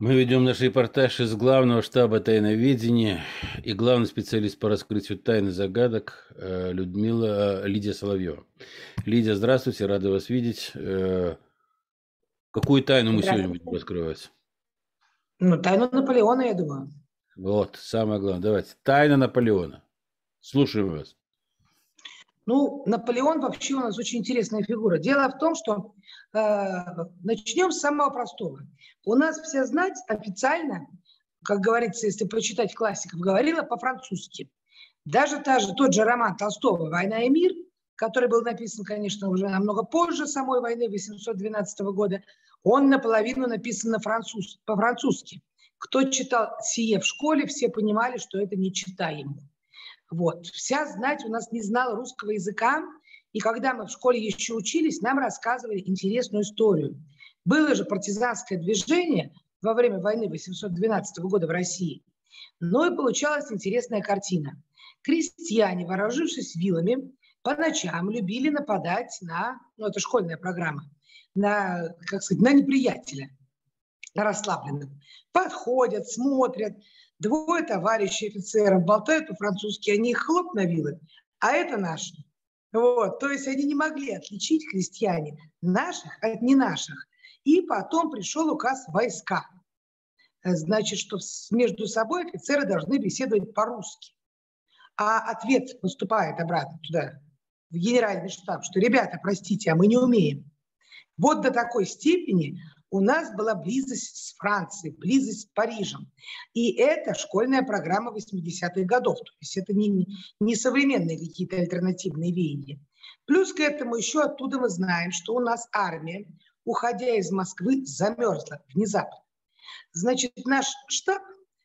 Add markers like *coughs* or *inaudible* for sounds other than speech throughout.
Мы ведем наш репортаж из главного штаба тайноведения и главный специалист по раскрытию тайны загадок э, Людмила э, Лидия Соловьева. Лидия, здравствуйте, рада вас видеть. Э, какую тайну мы сегодня будем раскрывать? Ну, тайну Наполеона, я думаю. Вот, самое главное. Давайте. Тайна Наполеона. Слушаем вас. Ну, Наполеон вообще у нас очень интересная фигура. Дело в том, что э, начнем с самого простого. У нас вся знать официально, как говорится, если почитать классиков, говорила по-французски. Даже та же, тот же роман Толстого «Война и мир», который был написан, конечно, уже намного позже самой войны 812 года, он наполовину написан на француз, по-французски. Кто читал сие в школе, все понимали, что это не читаемо. Вот. Вся знать у нас не знала русского языка, и когда мы в школе еще учились, нам рассказывали интересную историю. Было же партизанское движение во время войны 812 года в России. Но и получалась интересная картина. Крестьяне, вооружившись вилами, по ночам любили нападать на, ну это школьная программа, на, как сказать, на неприятеля, на расслабленных. Подходят, смотрят, Двое товарищей офицеров болтают по-французски, они их хлоп на вилы, а это наши. Вот, то есть они не могли отличить христиане наших от не наших. И потом пришел указ войска. Значит, что между собой офицеры должны беседовать по-русски. А ответ поступает обратно туда, в генеральный штаб, что, ребята, простите, а мы не умеем. Вот до такой степени у нас была близость с Францией, близость с Парижем. И это школьная программа 80-х годов. То есть это не, не современные какие-то альтернативные веяния. Плюс к этому еще оттуда мы знаем, что у нас армия, уходя из Москвы, замерзла внезапно. Значит, наш штаб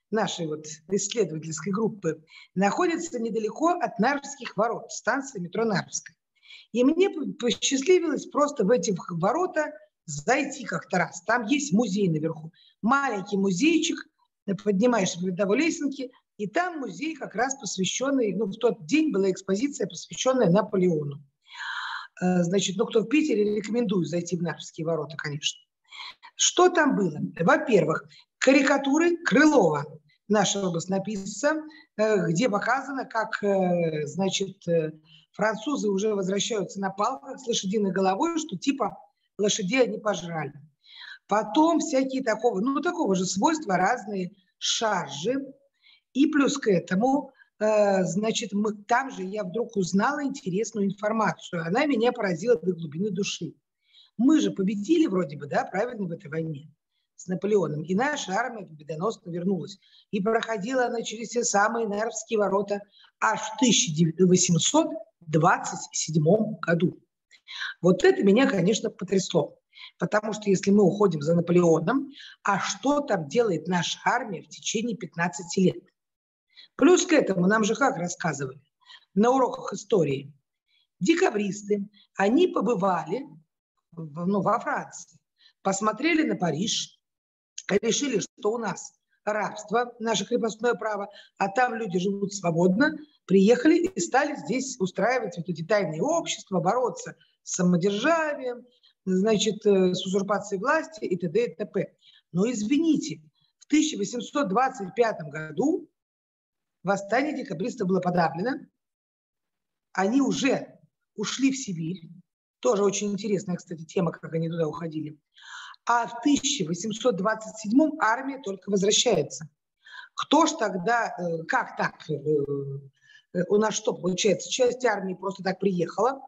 нашей вот исследовательской группы находится недалеко от Нарвских ворот, станции метро Нарвская. И мне посчастливилось просто в эти ворота зайти как-то раз. Там есть музей наверху. Маленький музейчик, поднимаешься по видовой лесенке, и там музей как раз посвященный, ну, в тот день была экспозиция, посвященная Наполеону. Э, значит, ну, кто в Питере, рекомендую зайти в Нарвские ворота, конечно. Что там было? Во-первых, карикатуры Крылова, нашего баснописца, э, где показано, как, э, значит, французы уже возвращаются на палках с лошадиной головой, что типа лошадей они пожрали. Потом всякие такого, ну, такого же свойства, разные шаржи. И плюс к этому, э, значит, мы, там же я вдруг узнала интересную информацию. Она меня поразила до глубины души. Мы же победили вроде бы, да, правильно, в этой войне с Наполеоном. И наша армия победоносно вернулась. И проходила она через все самые Нарвские ворота аж в 1827 году. Вот это меня, конечно, потрясло. Потому что если мы уходим за Наполеоном, а что там делает наша армия в течение 15 лет? Плюс к этому нам же как рассказывали на уроках истории. Декабристы, они побывали ну, во Франции, посмотрели на Париж, решили, что у нас рабство, наше крепостное право, а там люди живут свободно, приехали и стали здесь устраивать вот эти тайные общества, бороться с самодержавием, значит, э, с узурпацией власти и т.д. и т.п. Но извините, в 1825 году восстание декабристов было подавлено, они уже ушли в Сибирь, тоже очень интересная, кстати, тема, как они туда уходили. А в 1827 армия только возвращается. Кто ж тогда, э, как так, э, у нас что получается, часть армии просто так приехала,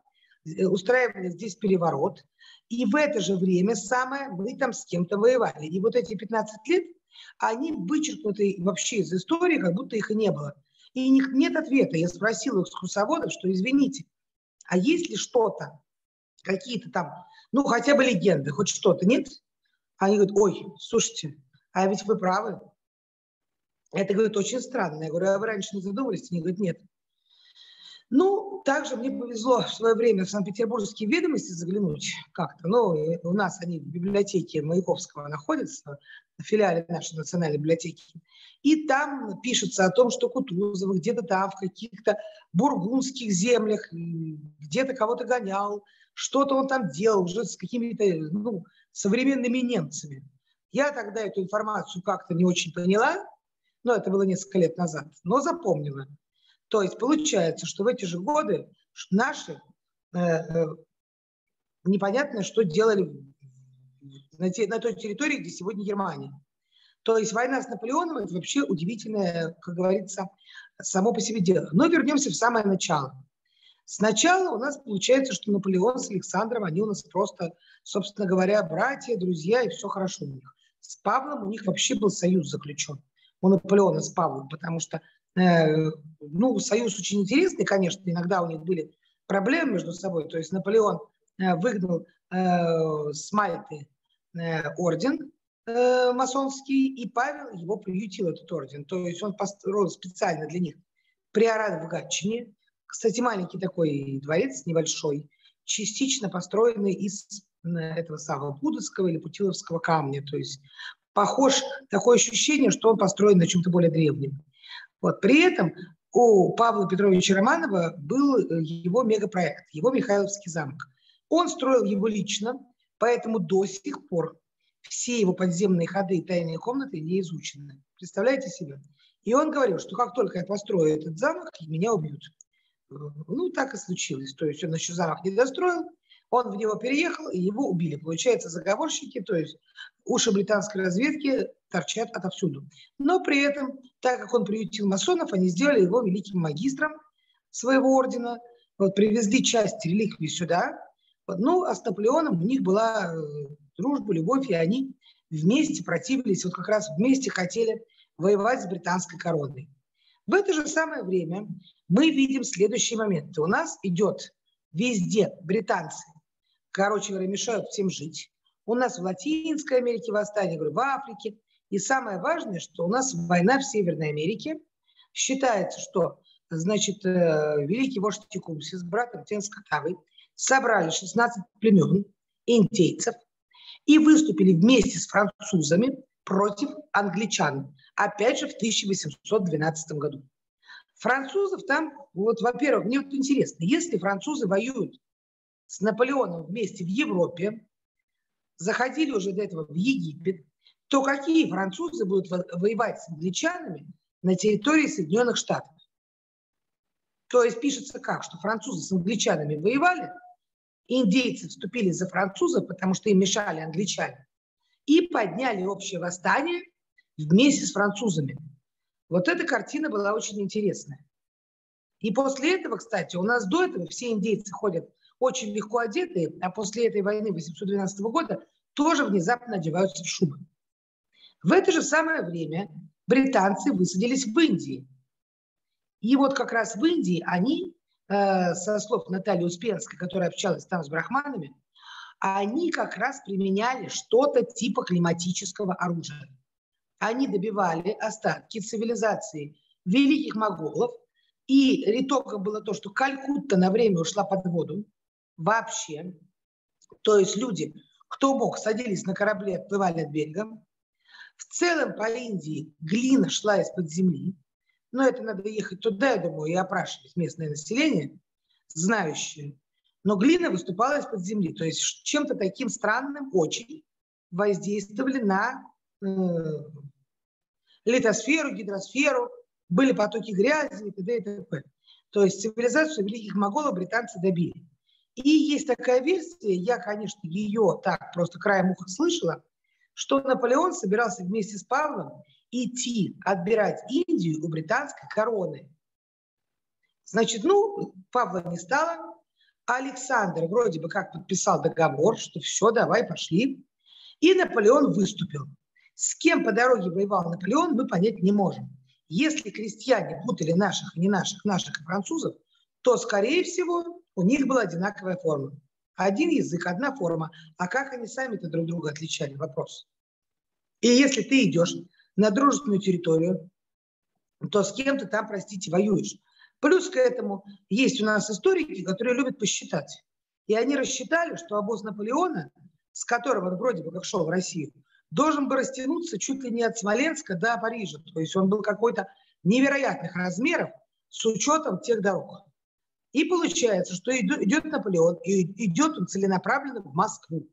Э, устраивали здесь переворот, и в это же время самое мы там с кем-то воевали. И вот эти 15 лет, они вычеркнуты вообще из истории, как будто их и не было. И них нет ответа. Я спросила экскурсоводов, что извините, а есть ли что-то, какие-то там, ну хотя бы легенды, хоть что-то, нет? Они говорят, ой, слушайте, а ведь вы правы. Это, говорит, очень странно. Я говорю, а вы раньше не задумывались? Они говорят, нет. Ну, также мне повезло в свое время в Санкт-Петербургские ведомости заглянуть как-то. Ну, у нас они в библиотеке Маяковского находятся, в филиале нашей национальной библиотеки. И там пишется о том, что Кутузов где-то там, в каких-то бургундских землях, где-то кого-то гонял, что-то он там делал уже с какими-то ну, современными немцами. Я тогда эту информацию как-то не очень поняла, но это было несколько лет назад, но запомнила. То есть получается, что в эти же годы наши э, э, непонятно, что делали на, те, на той территории, где сегодня Германия. То есть война с Наполеоном – это вообще удивительное, как говорится, само по себе дело. Но вернемся в самое начало. Сначала у нас получается, что Наполеон с Александром, они у нас просто, собственно говоря, братья, друзья, и все хорошо у них. С Павлом у них вообще был союз заключен. У Наполеона с Павлом, потому что, ну, союз очень интересный, конечно, иногда у них были проблемы между собой. То есть Наполеон э, выгнал э, с Мальты э, орден э, масонский, и Павел его приютил, этот орден. То есть он построил специально для них приорат в Гатчине. Кстати, маленький такой дворец, небольшой, частично построенный из этого самого Будовского или Путиловского камня. То есть похож, такое ощущение, что он построен на чем-то более древнем. Вот. При этом у Павла Петровича Романова был э, его мегапроект, его Михайловский замок. Он строил его лично, поэтому до сих пор все его подземные ходы и тайные комнаты не изучены. Представляете себе? И он говорил, что как только я построю этот замок, меня убьют. Э, ну, так и случилось. То есть он еще замок не достроил, он в него переехал, и его убили. Получается, заговорщики, то есть уши британской разведки торчат отовсюду. Но при этом, так как он приютил масонов, они сделали его великим магистром своего ордена, вот, привезли часть реликвий сюда. Вот, ну, а с Наполеоном у них была э, дружба, любовь, и они вместе противились, вот как раз вместе хотели воевать с британской короной. В это же самое время мы видим следующие моменты. У нас идет везде британцы короче говоря, мешают всем жить. У нас в Латинской Америке восстание, говорю, в Африке. И самое важное, что у нас война в Северной Америке. Считается, что значит, э, великий вождь Текумси с братом Тенскотавой собрали 16 племен индейцев и выступили вместе с французами против англичан. Опять же, в 1812 году. Французов там, вот, во-первых, мне вот интересно, если французы воюют с Наполеоном вместе в Европе, заходили уже до этого в Египет, то какие французы будут воевать с англичанами на территории Соединенных Штатов? То есть пишется как, что французы с англичанами воевали, индейцы вступили за французов, потому что им мешали англичане, и подняли общее восстание вместе с французами. Вот эта картина была очень интересная. И после этого, кстати, у нас до этого все индейцы ходят очень легко одетые, а после этой войны 812 года тоже внезапно одеваются в шубы. В это же самое время британцы высадились в Индии. И вот как раз в Индии они, э, со слов Натальи Успенской, которая общалась там с брахманами, они как раз применяли что-то типа климатического оружия. Они добивали остатки цивилизации великих моголов, и итогом было то, что Калькутта на время ушла под воду, вообще. То есть люди, кто мог, садились на корабли, отплывали от берега. В целом по Индии глина шла из-под земли. Но это надо ехать туда, я думаю, и опрашивать местное население, знающее. Но глина выступала из-под земли. То есть чем-то таким странным очень воздействовали на э, литосферу, гидросферу, были потоки грязи и т.д. и т.п. То есть цивилизацию великих моголов британцы добили. И есть такая версия, я, конечно, ее так просто краем уха слышала, что Наполеон собирался вместе с Павлом идти отбирать Индию у британской короны. Значит, ну, Павла не стало. Александр вроде бы как подписал договор, что все, давай, пошли. И Наполеон выступил. С кем по дороге воевал Наполеон, мы понять не можем. Если крестьяне путали наших не наших, наших и французов, то, скорее всего, у них была одинаковая форма. Один язык, одна форма. А как они сами-то друг друга отличали? Вопрос. И если ты идешь на дружественную территорию, то с кем ты там, простите, воюешь. Плюс к этому есть у нас историки, которые любят посчитать. И они рассчитали, что обоз Наполеона, с которого он вроде бы как шел в Россию, должен бы растянуться чуть ли не от Смоленска до Парижа. То есть он был какой-то невероятных размеров с учетом тех дорог. И получается, что идет Наполеон, и идет он целенаправленно в Москву.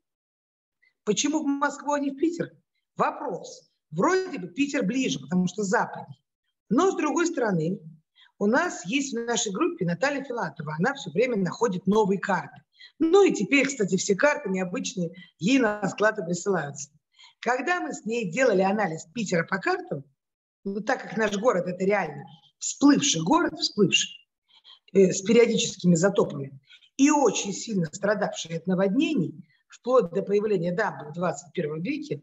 Почему в Москву, а не в Питер? Вопрос. Вроде бы Питер ближе, потому что западнее. Но, с другой стороны, у нас есть в нашей группе Наталья Филатова. Она все время находит новые карты. Ну и теперь, кстати, все карты необычные ей на склады присылаются. Когда мы с ней делали анализ Питера по картам, ну, так как наш город – это реально всплывший город, всплывший, с периодическими затопами, и очень сильно страдавший от наводнений, вплоть до появления дамбы в 21 веке,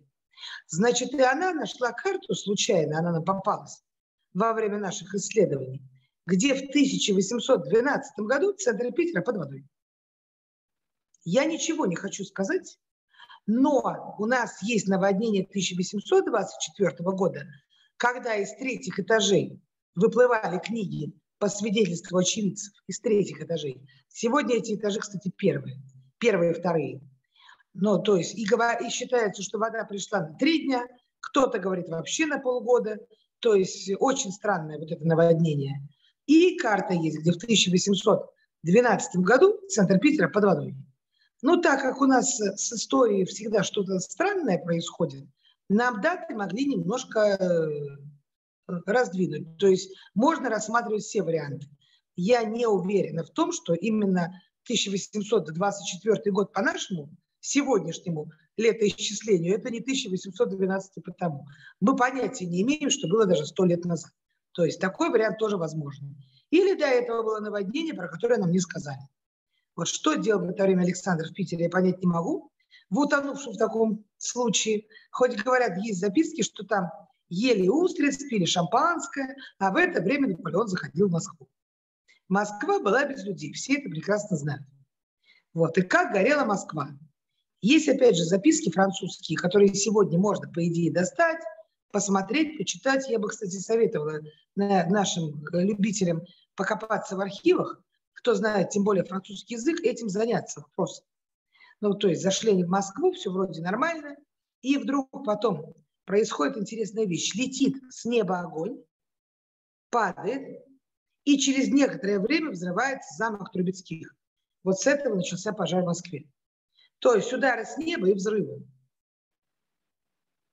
значит, и она нашла карту случайно, она нам попалась во время наших исследований, где в 1812 году центр Питера под водой. Я ничего не хочу сказать, но у нас есть наводнение 1824 года, когда из третьих этажей выплывали книги по свидетельству очевидцев из третьих этажей. Сегодня эти этажи, кстати, первые. Первые и вторые. Ну, то есть, и, и считается, что вода пришла на три дня, кто-то говорит вообще на полгода. То есть, очень странное вот это наводнение. И карта есть, где в 1812 году центр Питера под водой. Ну, так как у нас с историей всегда что-то странное происходит, нам даты могли немножко э, раздвинуть. То есть можно рассматривать все варианты. Я не уверена в том, что именно 1824 год по нашему сегодняшнему летоисчислению, это не 1812 потому. Мы понятия не имеем, что было даже сто лет назад. То есть такой вариант тоже возможен. Или до этого было наводнение, про которое нам не сказали. Вот что делал в это время Александр в Питере, я понять не могу. В утонувшем в таком случае, хоть говорят, есть записки, что там ели устриц, пили шампанское, а в это время Наполеон заходил в Москву. Москва была без людей, все это прекрасно знают. Вот, и как горела Москва. Есть, опять же, записки французские, которые сегодня можно, по идее, достать, посмотреть, почитать. Я бы, кстати, советовала нашим любителям покопаться в архивах, кто знает, тем более французский язык, этим заняться вопросом. Ну, то есть зашли они в Москву, все вроде нормально, и вдруг потом происходит интересная вещь. Летит с неба огонь, падает, и через некоторое время взрывается замок Трубецких. Вот с этого начался пожар в Москве. То есть удары с неба и взрывы.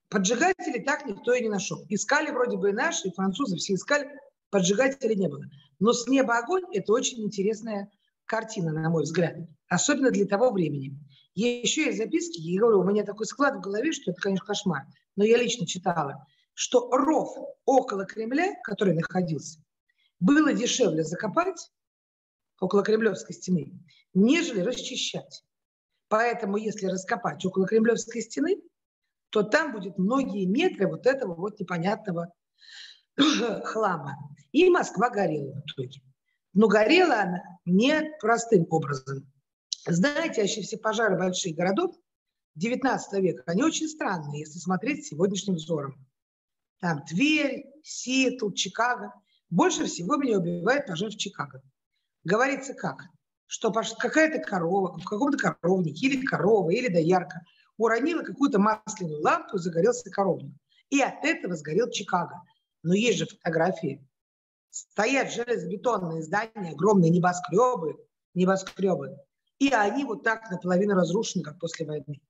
Поджигателей так никто и не нашел. Искали вроде бы и наши, и французы все искали, поджигателей не было. Но с неба огонь – это очень интересная картина, на мой взгляд. Особенно для того времени. Еще есть записки, я говорю, у меня такой склад в голове, что это, конечно, кошмар но я лично читала, что ров около Кремля, который находился, было дешевле закопать около Кремлевской стены, нежели расчищать. Поэтому, если раскопать около Кремлевской стены, то там будет многие метры вот этого вот непонятного *coughs* хлама. И Москва горела в итоге. Но горела она не простым образом. Знаете, вообще все пожары больших городов, 19 века, они очень странные, если смотреть сегодняшним взором. Там Тверь, Сиэтл, Чикаго. Больше всего меня убивает пожар в Чикаго. Говорится как? Что какая-то корова в каком-то коровнике или корова, или доярка уронила какую-то масляную лампу, загорелся коровник. И от этого сгорел Чикаго. Но есть же фотографии. Стоят железобетонные здания, огромные небоскребы, небоскребы. И они вот так наполовину разрушены, как после войны.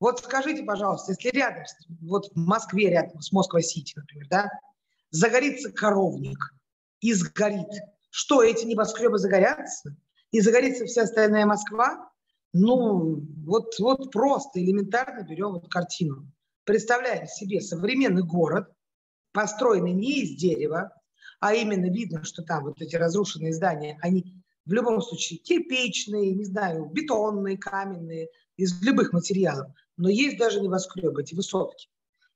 Вот скажите, пожалуйста, если рядом, вот в Москве рядом с Москва-Сити, например, да, загорится коровник и сгорит, что эти небоскребы загорятся? И загорится вся остальная Москва? Ну, вот, вот просто элементарно берем вот картину. Представляем себе современный город, построенный не из дерева, а именно видно, что там вот эти разрушенные здания, они в любом случае кирпичные, не знаю, бетонные, каменные, из любых материалов но есть даже небоскребы, эти высотки.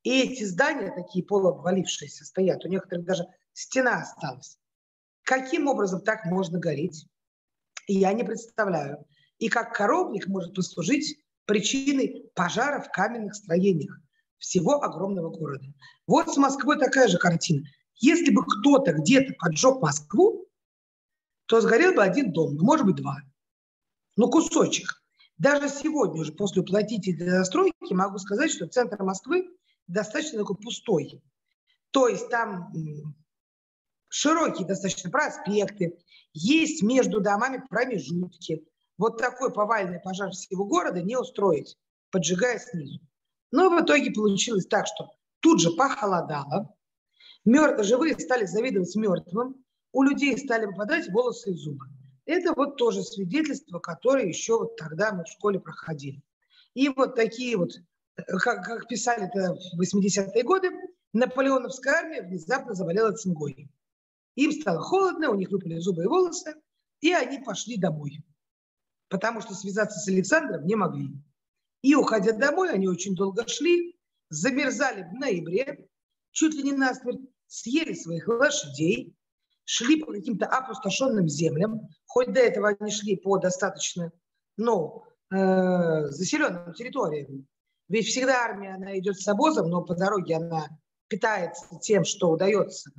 И эти здания, такие полуобвалившиеся, стоят. У некоторых даже стена осталась. Каким образом так можно гореть? Я не представляю. И как коровник может послужить причиной пожара в каменных строениях всего огромного города. Вот с Москвой такая же картина. Если бы кто-то где-то поджег Москву, то сгорел бы один дом, может быть два. Ну, кусочек. Даже сегодня, уже после уплотнительной застройки, могу сказать, что центр Москвы достаточно такой пустой. То есть там широкие достаточно проспекты, есть между домами промежутки. Вот такой повальный пожар всего города не устроить, поджигая снизу. Но в итоге получилось так, что тут же похолодало, мертвые, живые стали завидовать мертвым, у людей стали выпадать волосы и зубы. Это вот тоже свидетельство, которое еще вот тогда мы в школе проходили. И вот такие вот, как, как писали это в 80-е годы, наполеоновская армия внезапно заболела цингой. Им стало холодно, у них выпали зубы и волосы, и они пошли домой, потому что связаться с Александром не могли. И, уходя домой, они очень долго шли, замерзали в ноябре, чуть ли не насмерть, съели своих лошадей, шли по каким-то опустошенным землям, хоть до этого они шли по достаточно, ну, э, заселенным территориям. Ведь всегда армия, она идет с обозом, но по дороге она питается тем, что удается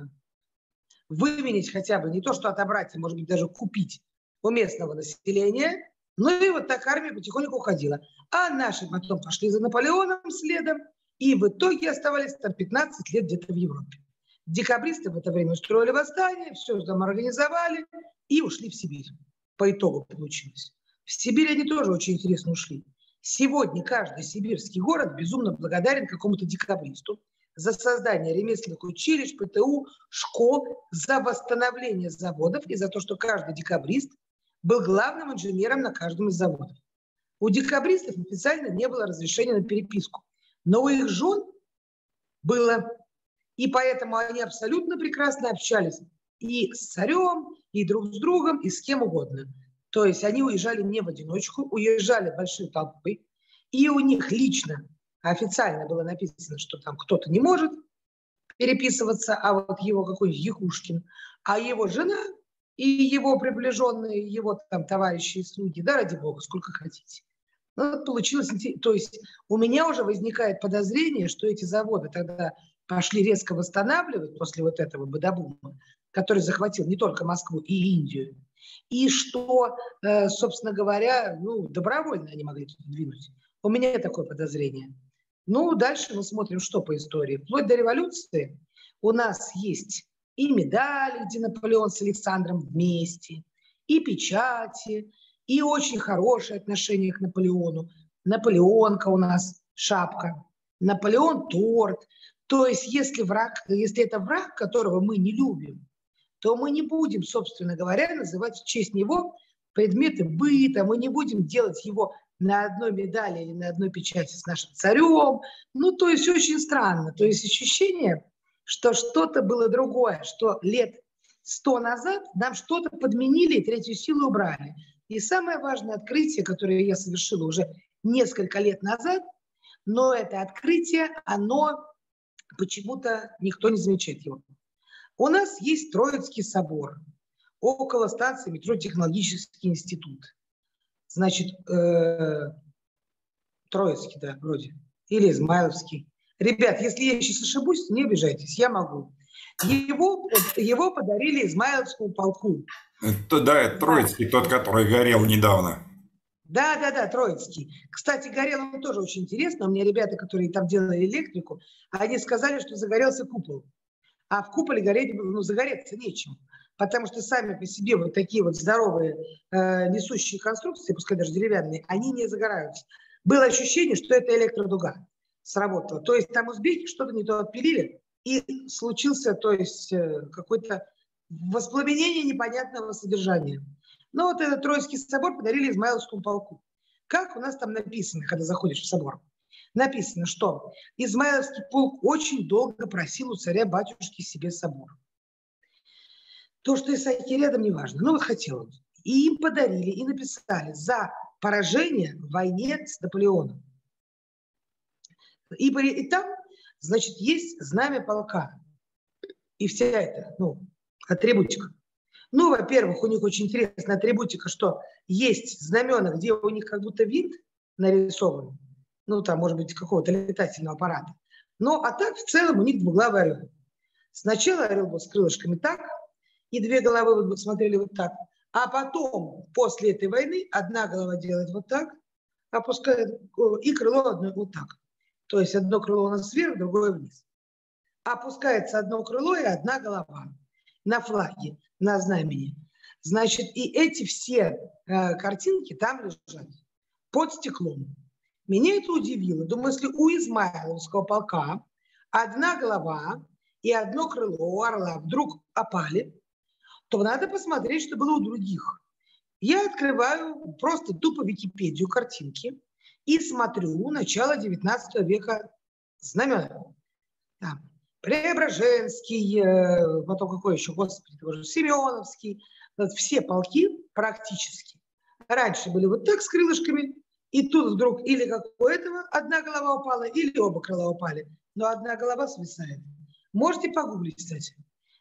выменить хотя бы, не то что отобрать, а может быть даже купить у местного населения. Ну и вот так армия потихоньку уходила. А наши потом пошли за Наполеоном следом, и в итоге оставались там 15 лет где-то в Европе. Декабристы в это время устроили восстание, все там организовали и ушли в Сибирь. По итогу получилось. В Сибирь они тоже очень интересно ушли. Сегодня каждый сибирский город безумно благодарен какому-то декабристу за создание ремесленных училищ, ПТУ, школ, за восстановление заводов и за то, что каждый декабрист был главным инженером на каждом из заводов. У декабристов официально не было разрешения на переписку, но у их жен было. И поэтому они абсолютно прекрасно общались и с царем, и друг с другом, и с кем угодно. То есть они уезжали не в одиночку, уезжали большой толпой, и у них лично официально было написано, что там кто-то не может переписываться, а вот его какой-нибудь Якушкин, а его жена и его приближенные, его там товарищи и слуги, да, ради бога, сколько хотите. Ну, вот получилось, то есть у меня уже возникает подозрение, что эти заводы тогда пошли резко восстанавливать после вот этого бадабума, который захватил не только Москву и Индию, и что, э, собственно говоря, ну, добровольно они могли туда двинуть. У меня такое подозрение. Ну, дальше мы смотрим, что по истории. Вплоть до революции у нас есть и медали, где Наполеон с Александром вместе, и печати, и очень хорошее отношение к Наполеону. Наполеонка у нас шапка, Наполеон торт. То есть, если враг, если это враг, которого мы не любим, то мы не будем, собственно говоря, называть в честь него предметы быта, мы не будем делать его на одной медали или на одной печати с нашим царем. Ну, то есть очень странно. То есть ощущение, что что-то было другое, что лет сто назад нам что-то подменили и третью силу убрали. И самое важное открытие, которое я совершила уже несколько лет назад, но это открытие, оно почему-то никто не замечает его. У нас есть Троицкий собор, около станции метро Технологический институт. Значит, э, Троицкий, да, вроде, или Измайловский. Ребят, если я сейчас ошибусь, не обижайтесь, я могу. Его, его подарили Измайловскому полку. Это, да, это Троицкий, тот, который горел недавно. Да, да, да, Троицкий. Кстати, горел он тоже очень интересно. У меня ребята, которые там делали электрику, они сказали, что загорелся купол. А в куполе гореть, ну, загореться нечем. Потому что сами по себе вот такие вот здоровые э, несущие конструкции, пускай даже деревянные, они не загораются. Было ощущение, что это электродуга сработала. То есть там узбеки что-то не то отпилили, и случился, то есть, э, какое-то воспламенение непонятного содержания. Но вот этот Троицкий собор подарили Измайловскому полку. Как у нас там написано, когда заходишь в собор? Написано, что Измайловский полк очень долго просил у царя-батюшки себе собор. То, что Исаакий рядом, не важно. Но вот хотел он. И им подарили, и написали за поражение в войне с Наполеоном. И, и там Значит, есть знамя полка. И вся эта, ну, атрибутика. Ну, во-первых, у них очень интересная атрибутика, что есть знамена, где у них как будто вид нарисован, ну, там, может быть, какого-то летательного аппарата. Ну, а так, в целом, у них двуглавый орел. Сначала орел был с крылышками так, и две головы вот смотрели вот так. А потом, после этой войны, одна голова делает вот так, опускает, и крыло одно вот так. То есть одно крыло у нас вверх, другое вниз. Опускается одно крыло и одна голова на флаге, на знамени. Значит, и эти все э, картинки там лежат под стеклом. Меня это удивило. Думаю, если у Измайловского полка одна голова и одно крыло у орла вдруг опали, то надо посмотреть, что было у других. Я открываю просто тупо Википедию картинки и смотрю начало 19 века знамена. Там Преображенский, э, потом какой еще, господи, тоже Семеновский, все полки практически раньше были вот так с крылышками, и тут вдруг или как у этого одна голова упала, или оба крыла упали, но одна голова свисает. Можете погуглить, кстати.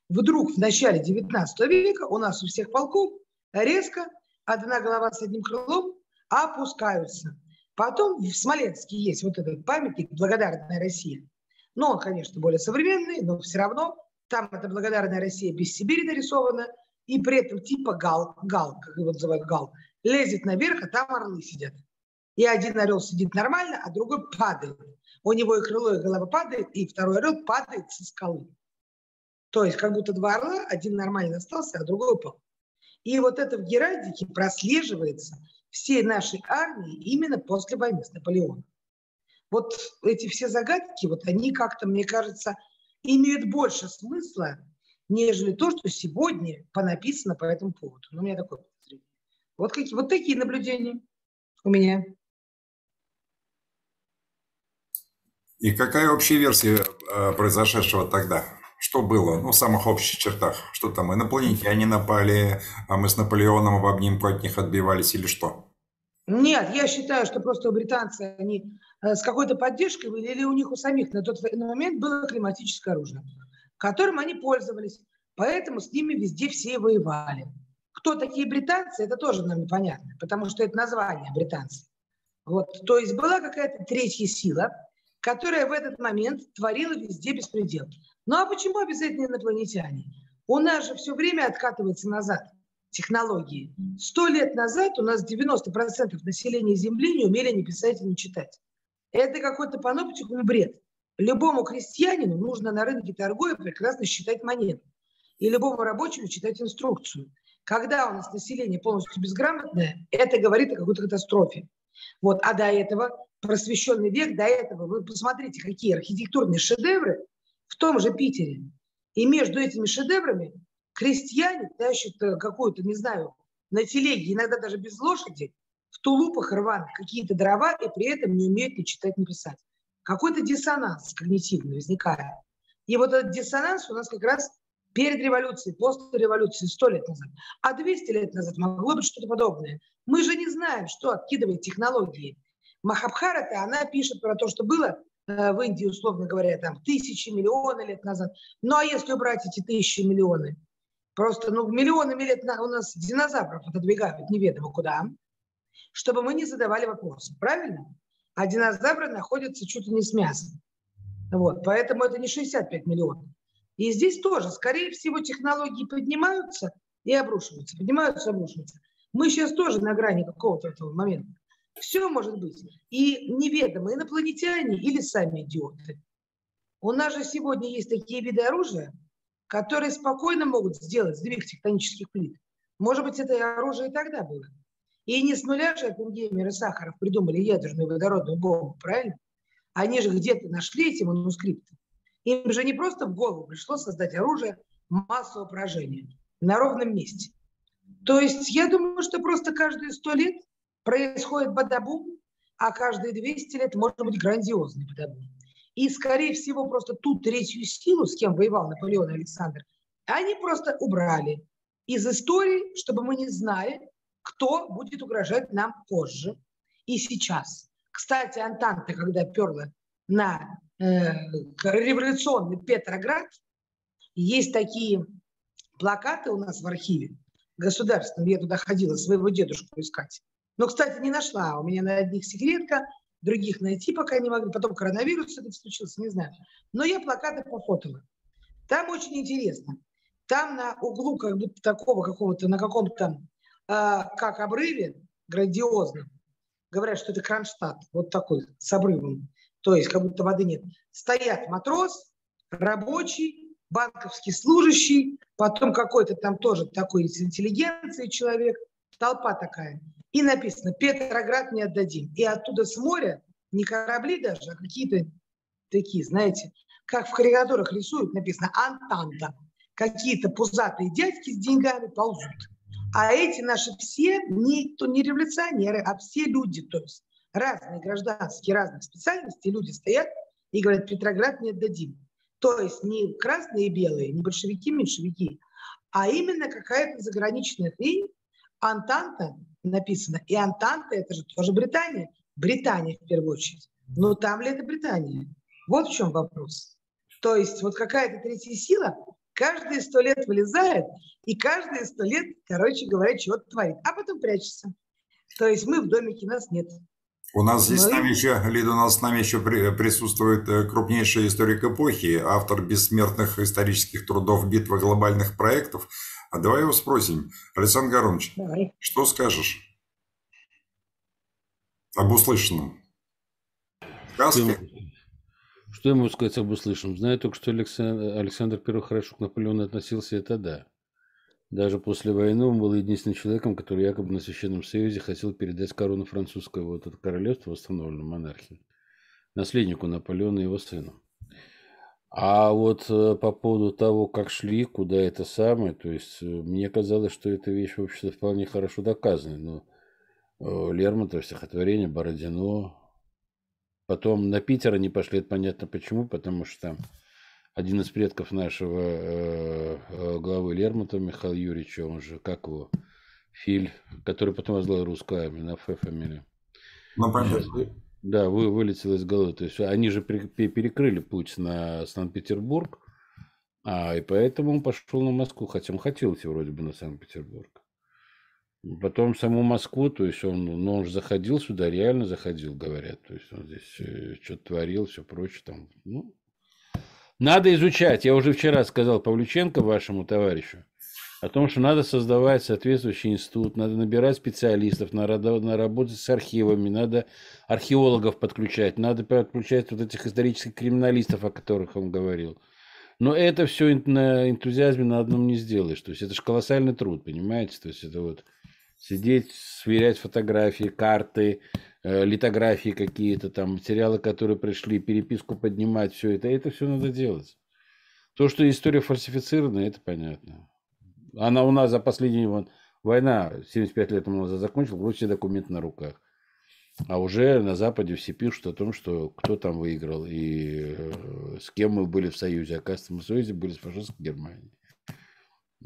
Вдруг в начале 19 века у нас у всех полков резко одна голова с одним крылом опускаются. Потом в Смоленске есть вот этот памятник «Благодарная Россия». Но он, конечно, более современный, но все равно там эта «Благодарная Россия» без Сибири нарисована, и при этом типа гал, гал, как его называют, гал, лезет наверх, а там орлы сидят. И один орел сидит нормально, а другой падает. У него и крыло, и голова падает, и второй орел падает со скалы. То есть как будто два орла, один нормально остался, а другой упал. И вот это в Геральдике прослеживается всей нашей армии именно после войны с Наполеоном. Вот эти все загадки, вот они как-то, мне кажется, имеют больше смысла, нежели то, что сегодня понаписано по этому поводу. Ну, у меня такое подозрение. Вот, какие, вот такие наблюдения у меня. И какая общая версия э, произошедшего тогда? Что было? Ну, в самых общих чертах. Что там, инопланетяне напали, а мы с Наполеоном в обнимку от них отбивались или что? Нет, я считаю, что просто британцы, они э, с какой-то поддержкой были, или у них у самих на тот момент было климатическое оружие, которым они пользовались. Поэтому с ними везде все воевали. Кто такие британцы, это тоже нам непонятно, потому что это название британцы. Вот, то есть была какая-то третья сила, которая в этот момент творила везде беспредел. Ну а почему обязательно инопланетяне? У нас же все время откатывается назад технологии. Сто лет назад у нас 90% населения Земли не умели ни писать, ни читать. Это какой-то паноптикум бред. Любому крестьянину нужно на рынке торгуя прекрасно считать монеты. И любому рабочему читать инструкцию. Когда у нас население полностью безграмотное, это говорит о какой-то катастрофе. Вот. А до этого, просвещенный век, до этого, вы посмотрите, какие архитектурные шедевры в том же Питере. И между этими шедеврами крестьяне тащат э, какую-то, не знаю, на телеге, иногда даже без лошади, в тулупах рваных какие-то дрова, и при этом не умеют ни читать, ни писать. Какой-то диссонанс когнитивный возникает. И вот этот диссонанс у нас как раз перед революцией, после революции, сто лет назад. А 200 лет назад могло быть что-то подобное. Мы же не знаем, что откидывает технологии. Махабхарата, она пишет про то, что было э, в Индии, условно говоря, там тысячи, миллионы лет назад. Ну а если убрать эти тысячи, миллионы, просто ну, миллионами лет у нас динозавров отодвигают неведомо куда, чтобы мы не задавали вопросы. Правильно? А динозавры находятся чуть ли не с мясом. Вот, поэтому это не 65 миллионов. И здесь тоже, скорее всего, технологии поднимаются и обрушиваются, поднимаются обрушиваются. Мы сейчас тоже на грани какого-то этого момента. Все может быть. И неведомо, инопланетяне или сами идиоты. У нас же сегодня есть такие виды оружия, которые спокойно могут сделать сдвиг тектонических плит. Может быть, это оружие и тогда было. И не с нуля же Оппенгеймер и Сахаров придумали ядерную водородную бомбу, правильно? Они же где-то нашли эти манускрипты. Им же не просто в голову пришло создать оружие массового поражения на ровном месте. То есть я думаю, что просто каждые сто лет происходит бадабум, а каждые 200 лет может быть грандиозный бадабум. И, скорее всего, просто ту третью силу, с кем воевал Наполеон Александр, они просто убрали из истории, чтобы мы не знали, кто будет угрожать нам позже и сейчас. Кстати, Антанта, когда перла на Э, революционный Петроград. Есть такие плакаты у нас в архиве государственном. Я туда ходила своего дедушку искать. Но, кстати, не нашла. У меня на одних секретка, других найти пока не могу. Потом коронавирус это случился, не знаю. Но я плакаты пофотала. Там очень интересно. Там на углу как будто такого какого-то, на каком-то, э, как обрыве, грандиозном, говорят, что это Кронштадт, вот такой, с обрывом то есть как будто воды нет. Стоят матрос, рабочий, банковский служащий, потом какой-то там тоже такой из интеллигенции человек, толпа такая. И написано «Петроград не отдадим». И оттуда с моря не корабли даже, а какие-то такие, знаете, как в карикатурах рисуют, написано «Антанта». Какие-то пузатые дядьки с деньгами ползут. А эти наши все не, то не революционеры, а все люди, то есть разные гражданские, разных специальностей люди стоят и говорят, Петроград не отдадим. То есть не красные и белые, не большевики, меньшевики, а именно какая-то заграничная хрень, Антанта написано. И Антанта это же тоже Британия. Британия в первую очередь. Но там ли это Британия? Вот в чем вопрос. То есть вот какая-то третья сила каждые сто лет вылезает и каждые сто лет, короче говоря, чего-то творит, а потом прячется. То есть мы в домике, нас нет. У нас здесь Но... с нами еще, Лида, у нас с нами еще присутствует э, крупнейший историк эпохи, автор бессмертных исторических трудов «Битва глобальных проектов». А давай его спросим. Александр давай. что скажешь об услышанном? Сказки? Что я могу сказать об услышанном? Знаю только, что Александр, Александр I хорошо к Наполеону относился, это да. Даже после войны он был единственным человеком, который якобы на Священном Союзе хотел передать корону французского вот это королевство, восстановленную монархию, наследнику Наполеона и его сыну. А вот э, по поводу того, как шли, куда это самое, то есть э, мне казалось, что эта вещь, в общем-то, вполне хорошо доказана. Но э, Лермонтов, стихотворение, Бородино. Потом на Питер они пошли, это понятно почему, потому что там один из предков нашего главы Лермонтова, Михаил Юрьевич, он же, как его, Филь, который потом возглавил русскую армию, на Ф фамилия. Ну. Да, вы, вылетел из головы. То есть они же перекрыли путь на Санкт-Петербург, а, и поэтому он пошел на Москву, хотя он хотел идти вроде бы на Санкт-Петербург. Потом саму Москву, то есть он, ну, он же заходил сюда, реально заходил, говорят. То есть он здесь э, что-то творил, все прочее. Там, ну, надо изучать. Я уже вчера сказал Павлюченко, вашему товарищу, о том, что надо создавать соответствующий институт, надо набирать специалистов, надо, надо работать с архивами, надо археологов подключать, надо подключать вот этих исторических криминалистов, о которых он говорил. Но это все на энтузиазме на одном не сделаешь. То есть это же колоссальный труд, понимаете? То есть это вот сидеть, сверять фотографии, карты, Э, литографии какие-то, там материалы, которые пришли, переписку поднимать, все это, это все надо делать. То, что история фальсифицирована, это понятно. Она у нас за последние вон, война 75 лет назад закончилась, вроде все документы на руках. А уже на Западе все пишут о том, что кто там выиграл и э, с кем мы были в Союзе. Оказывается, мы в Союзе были с фашистской Германией.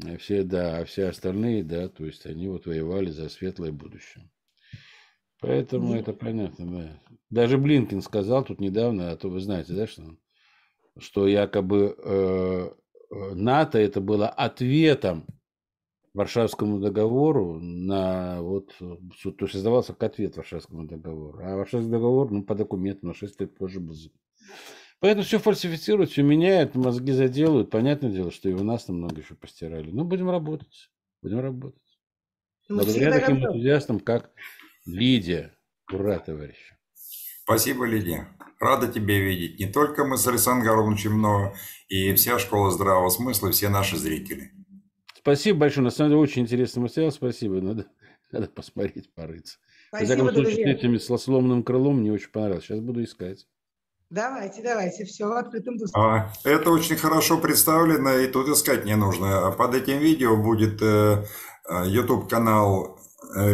А все, да, а все остальные, да, то есть они вот воевали за светлое будущее. Поэтому это понятно, да. Даже Блинкин сказал тут недавно, а то вы знаете, да, что, что якобы э, э НАТО это было ответом Варшавскому договору на вот, то есть создавался как ответ Варшавскому договору. А Варшавский договор, ну, по документам на 6 лет позже был. Поэтому все фальсифицируют, все меняют, мозги заделают. Понятное дело, что и у нас намного еще постирали. Ну, будем работать. Будем работать. Благодаря таким энтузиастам, как Лидия. Ура, товарищ. Спасибо, Лидия. Рада тебя видеть. Не только мы с Александром Горовичем, но и вся школа здравого смысла, и все наши зрители. Спасибо большое. На самом деле очень интересный материал. Спасибо. Надо, *laughs* надо посмотреть, порыться. Спасибо, Во всяком случае, с этим сломанным крылом мне очень понравилось. Сейчас буду искать. Давайте, давайте, все в открытом доступе. А, это очень хорошо представлено, и тут искать не нужно. Под этим видео будет э, э YouTube-канал э,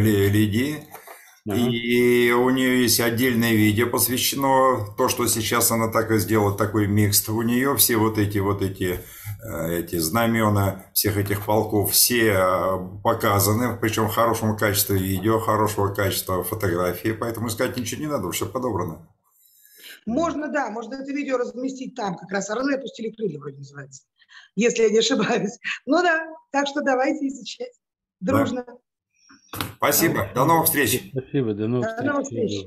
Лидии. И у нее есть отдельное видео посвящено то, что сейчас она так и сделала, такой микс. У нее все вот эти вот эти, э, эти знамена всех этих полков, все э, показаны, причем в хорошем качестве видео, хорошего качества фотографии, поэтому искать ничего не надо, все подобрано. Можно, да, можно это видео разместить там, как раз «Орлы опустили крылья» вроде называется, если я не ошибаюсь. Ну да, так что давайте изучать дружно. Да. Спасибо. До новых встреч. Спасибо. До новых до встреч. Новых встреч.